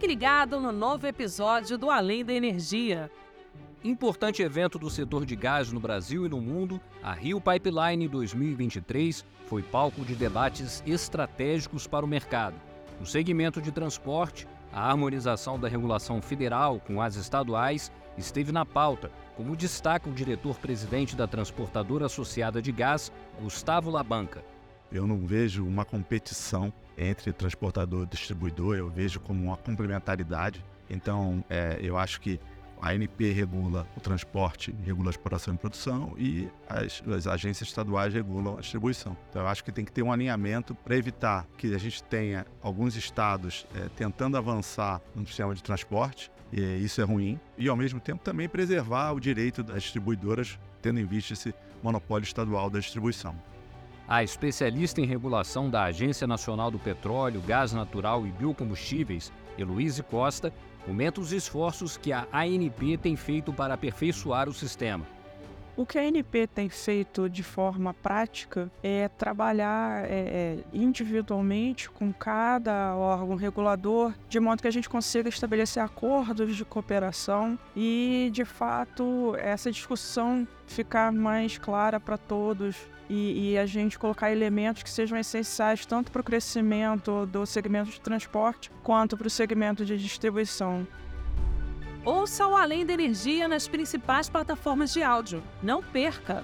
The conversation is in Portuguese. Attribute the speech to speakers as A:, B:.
A: Fique ligado no novo episódio do Além da Energia.
B: Importante evento do setor de gás no Brasil e no mundo, a Rio Pipeline 2023 foi palco de debates estratégicos para o mercado. No segmento de transporte, a harmonização da regulação federal com as estaduais esteve na pauta, como destaca o diretor-presidente da Transportadora Associada de Gás, Gustavo Labanca.
C: Eu não vejo uma competição entre transportador e distribuidor, eu vejo como uma complementaridade. Então, é, eu acho que a ANP regula o transporte, regula a exploração e produção e as, as, agências estaduais regulam a distribuição. Então, eu acho que tem que ter um alinhamento para evitar que a gente tenha alguns estados é, tentando avançar no sistema de transporte, e isso é ruim, e ao mesmo tempo também preservar o direito das distribuidoras, tendo em vista esse monopólio estadual da distribuição.
B: A especialista em regulação da Agência Nacional do Petróleo, Gás Natural e Biocombustíveis, Heloíse Costa, comenta os esforços que a ANP tem feito para aperfeiçoar o sistema.
D: O que a ANP tem feito de forma prática é trabalhar é, é, individualmente com cada órgão regulador, de modo que a gente consiga estabelecer acordos de cooperação e, de fato, essa discussão ficar mais clara para todos e, e, a gente colocar elementos que sejam essenciais tanto para o crescimento do segmento de transporte quanto para o segmento de distribuição.
A: Ouça o Além da Energia nas principais plataformas de áudio. Não perca!